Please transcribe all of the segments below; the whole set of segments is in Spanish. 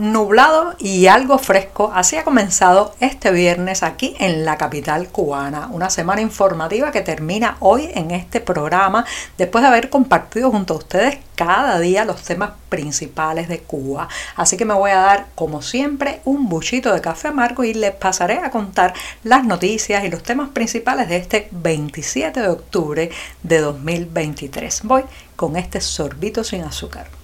Nublado y algo fresco, así ha comenzado este viernes aquí en la capital cubana. Una semana informativa que termina hoy en este programa después de haber compartido junto a ustedes cada día los temas principales de Cuba. Así que me voy a dar, como siempre, un buchito de café amargo y les pasaré a contar las noticias y los temas principales de este 27 de octubre de 2023. Voy con este sorbito sin azúcar.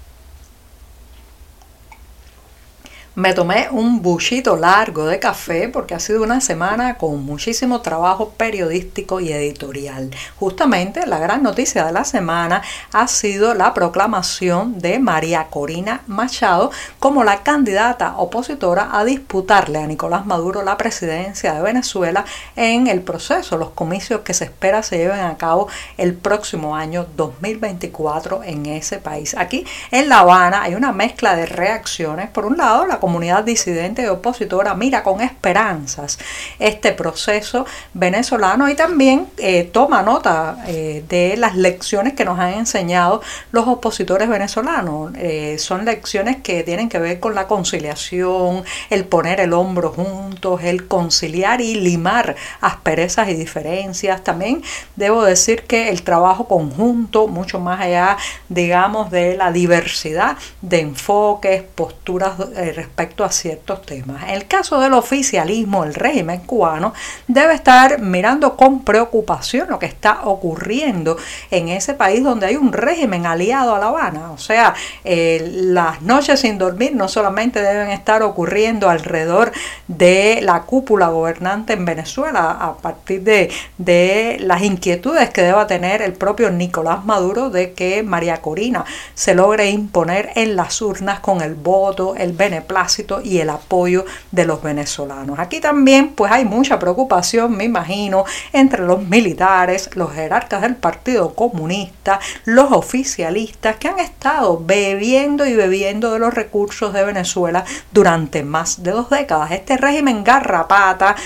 Me tomé un buchito largo de café porque ha sido una semana con muchísimo trabajo periodístico y editorial. Justamente la gran noticia de la semana ha sido la proclamación de María Corina Machado como la candidata opositora a disputarle a Nicolás Maduro la presidencia de Venezuela en el proceso, los comicios que se espera se lleven a cabo el próximo año 2024 en ese país. Aquí en La Habana hay una mezcla de reacciones. Por un lado, la comunidad disidente y opositora mira con esperanzas este proceso venezolano y también eh, toma nota eh, de las lecciones que nos han enseñado los opositores venezolanos. Eh, son lecciones que tienen que ver con la conciliación, el poner el hombro juntos, el conciliar y limar asperezas y diferencias. También debo decir que el trabajo conjunto, mucho más allá, digamos, de la diversidad de enfoques, posturas respecto respecto a ciertos temas. En el caso del oficialismo, el régimen cubano debe estar mirando con preocupación lo que está ocurriendo en ese país donde hay un régimen aliado a La Habana. O sea, eh, las noches sin dormir no solamente deben estar ocurriendo alrededor de la cúpula gobernante en Venezuela a partir de, de las inquietudes que deba tener el propio Nicolás Maduro de que María Corina se logre imponer en las urnas con el voto, el beneplácito y el apoyo de los venezolanos. Aquí también pues hay mucha preocupación, me imagino, entre los militares, los jerarcas del Partido Comunista, los oficialistas que han estado bebiendo y bebiendo de los recursos de Venezuela durante más de dos décadas. Este régimen garrapata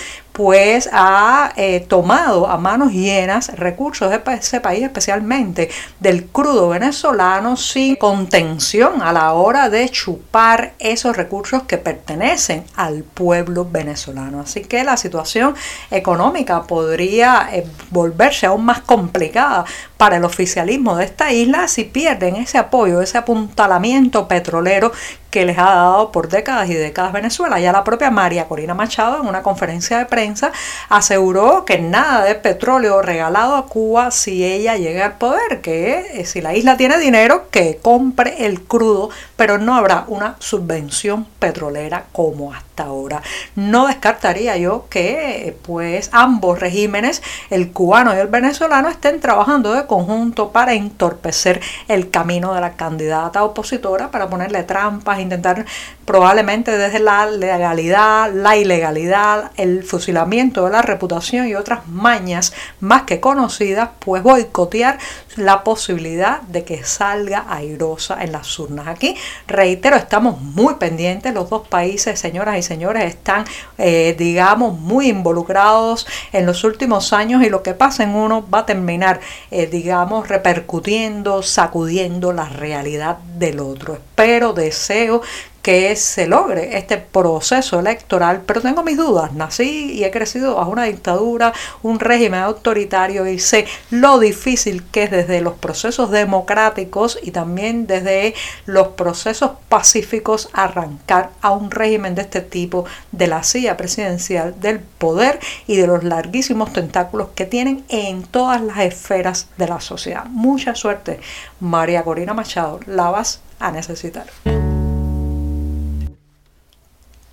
pues ha eh, tomado a manos llenas recursos de ese país, especialmente del crudo venezolano, sin contención a la hora de chupar esos recursos que pertenecen al pueblo venezolano. Así que la situación económica podría eh, volverse aún más complicada para el oficialismo de esta isla si pierden ese apoyo, ese apuntalamiento petrolero que les ha dado por décadas y décadas Venezuela. Ya la propia María Corina Machado en una conferencia de prensa aseguró que nada de petróleo regalado a Cuba si ella llega al poder, que si la isla tiene dinero, que compre el crudo, pero no habrá una subvención petrolera como hasta ahora. No descartaría yo que pues ambos regímenes, el cubano y el venezolano, estén trabajando de conjunto para entorpecer el camino de la candidata opositora, para ponerle trampas intentar probablemente desde la legalidad, la ilegalidad, el fusilamiento de la reputación y otras mañas más que conocidas, pues boicotear la posibilidad de que salga airosa en las urnas. Aquí, reitero, estamos muy pendientes, los dos países, señoras y señores, están, eh, digamos, muy involucrados en los últimos años y lo que pasa en uno va a terminar, eh, digamos, repercutiendo, sacudiendo la realidad del otro. Espero, deseo que se logre este proceso electoral, pero tengo mis dudas. Nací y he crecido bajo una dictadura, un régimen autoritario y sé lo difícil que es desde los procesos democráticos y también desde los procesos pacíficos arrancar a un régimen de este tipo de la silla presidencial, del poder y de los larguísimos tentáculos que tienen en todas las esferas de la sociedad. Mucha suerte, María Corina Machado, la vas a necesitar.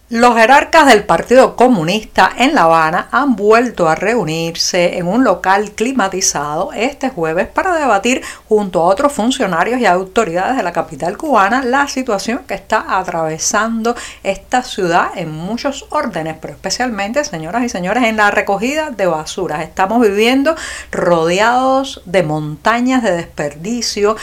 Los jerarcas del Partido Comunista en La Habana han vuelto a reunirse en un local climatizado este jueves para debatir junto a otros funcionarios y autoridades de la capital cubana la situación que está atravesando esta ciudad en muchos órdenes, pero especialmente, señoras y señores, en la recogida de basuras. Estamos viviendo rodeados de montañas de desperdicio.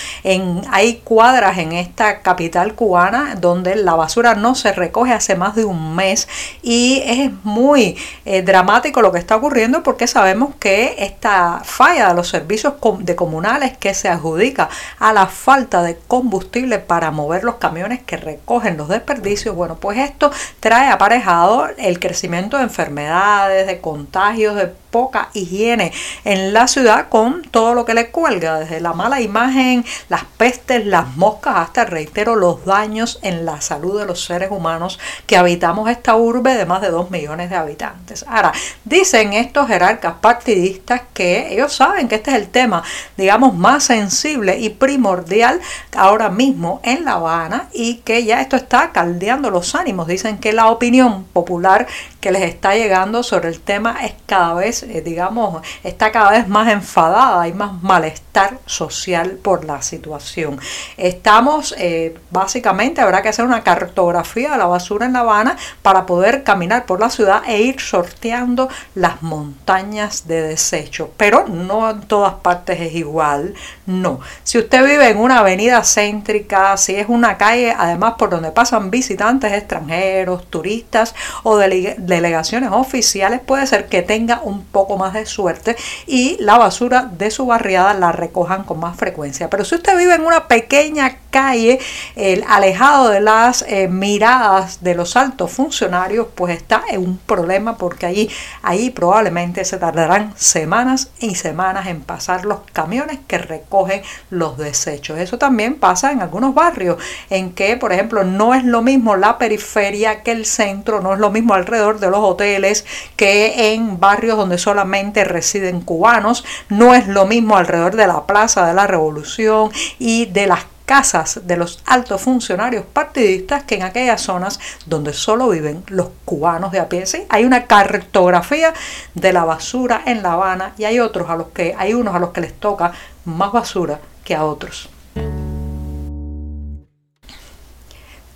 Hay cuadras en esta capital cubana donde la basura no se recoge hace más de un mes. Y es muy eh, dramático lo que está ocurriendo porque sabemos que esta falla de los servicios de comunales que se adjudica a la falta de combustible para mover los camiones que recogen los desperdicios, bueno, pues esto trae aparejado el crecimiento de enfermedades, de contagios, de poca higiene en la ciudad con todo lo que le cuelga, desde la mala imagen, las pestes, las moscas, hasta, reitero, los daños en la salud de los seres humanos que habitamos esta urbe de más de 2 millones de habitantes. Ahora, dicen estos jerarcas partidistas que ellos saben que este es el tema, digamos, más sensible y primordial ahora mismo en La Habana y que ya esto está caldeando los ánimos. Dicen que la opinión popular que les está llegando sobre el tema es cada vez, eh, digamos, está cada vez más enfadada, hay más malestar social por la situación. Estamos, eh, básicamente, habrá que hacer una cartografía de la basura en La Habana para poder caminar por la ciudad e ir sorteando las montañas de desechos. Pero no en todas partes es igual, no. Si usted vive en una avenida céntrica, si es una calle, además por donde pasan visitantes extranjeros, turistas o de delegaciones oficiales, puede ser que tenga un poco más de suerte y la basura de su barriada la recojan con más frecuencia. Pero si usted vive en una pequeña calle, el, alejado de las eh, miradas de los altos funcionarios, pues está en un problema porque allí, allí probablemente se tardarán semanas y semanas en pasar los camiones que recogen los desechos. Eso también pasa en algunos barrios en que, por ejemplo, no es lo mismo la periferia que el centro, no es lo mismo alrededor de los hoteles que en barrios donde solamente residen cubanos, no es lo mismo alrededor de la Plaza de la Revolución y de las casas de los altos funcionarios partidistas que en aquellas zonas donde solo viven los cubanos de a pie. ¿sí? Hay una cartografía de la basura en La Habana y hay otros a los que hay unos a los que les toca más basura que a otros.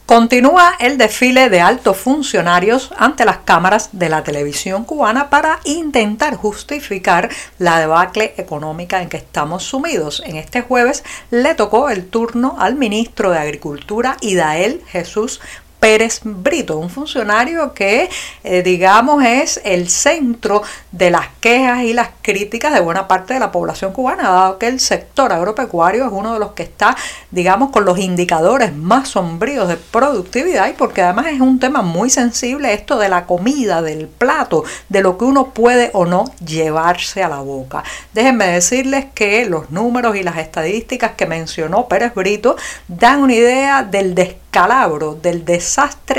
Continúa el desfile de altos funcionarios ante las cámaras de la televisión cubana para intentar justificar la debacle económica en que estamos sumidos. En este jueves le tocó el turno al ministro de Agricultura Idael Jesús Pérez Brito, un funcionario que, eh, digamos, es el centro de las quejas y las críticas de buena parte de la población cubana, dado que el sector agropecuario es uno de los que está, digamos, con los indicadores más sombríos de productividad y porque además es un tema muy sensible esto de la comida, del plato, de lo que uno puede o no llevarse a la boca. Déjenme decirles que los números y las estadísticas que mencionó Pérez Brito dan una idea del descanso calabro del desastre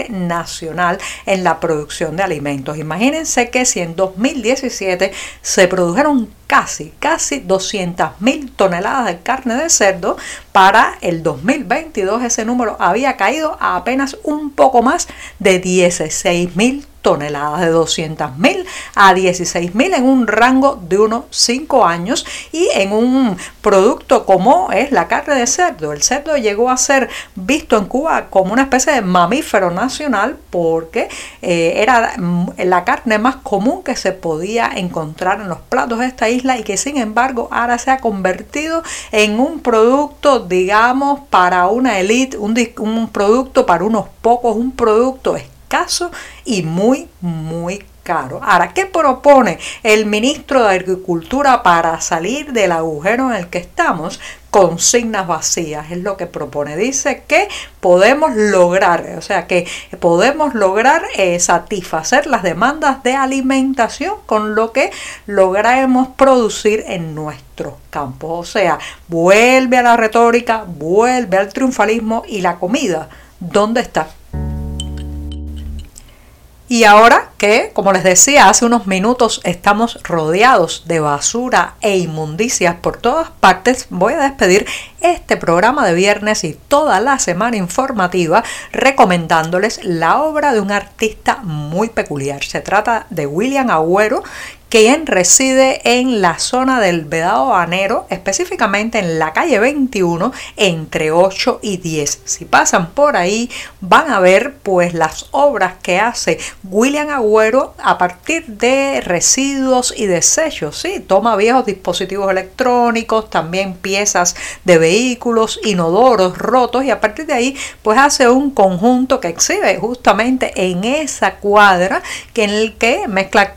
nacional en la producción de alimentos. Imagínense que si en 2017 se produjeron casi, casi 200.000 toneladas de carne de cerdo, para el 2022 ese número había caído a apenas un poco más de 16.000 toneladas de 200.000 a 16.000 en un rango de unos 5 años y en un producto como es la carne de cerdo. El cerdo llegó a ser visto en Cuba como una especie de mamífero nacional porque eh, era la carne más común que se podía encontrar en los platos de esta isla y que sin embargo ahora se ha convertido en un producto digamos para una élite, un, un producto para unos pocos, un producto escaso y muy, muy caro. Ahora, ¿qué propone el ministro de Agricultura para salir del agujero en el que estamos? Consignas vacías es lo que propone. Dice que podemos lograr, o sea, que podemos lograr eh, satisfacer las demandas de alimentación con lo que lograremos producir en nuestros campos. O sea, vuelve a la retórica, vuelve al triunfalismo y la comida. ¿Dónde está? Y ahora que, como les decía hace unos minutos, estamos rodeados de basura e inmundicias por todas partes, voy a despedir este programa de viernes y toda la semana informativa recomendándoles la obra de un artista muy peculiar. Se trata de William Agüero, quien reside en la zona del Vedado Banero, específicamente en la calle 21, entre 8 y 10. Si pasan por ahí, van a ver pues las obras que hace William Agüero a partir de residuos y desechos. Sí, toma viejos dispositivos electrónicos, también piezas de vehículos, inodoros rotos y a partir de ahí pues hace un conjunto que exhibe justamente en esa cuadra que en el que mezcla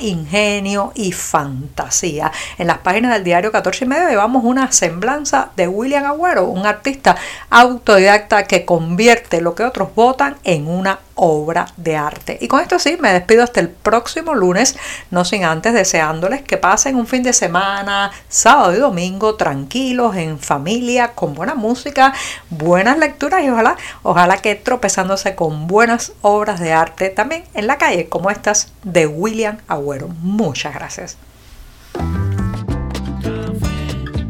ingenio y fantasía. En las páginas del diario 14 y medio llevamos una semblanza de William Agüero, un artista autodidacta que convierte lo que otros votan en una obra de arte. Y con esto sí, me despido hasta el próximo lunes, no sin antes deseándoles que pasen un fin de semana, sábado y domingo, tranquilos, en familia, con buena música, buenas lecturas y ojalá, ojalá que tropezándose con buenas obras de arte también en la calle, como estas de William Agüero. Muchas gracias.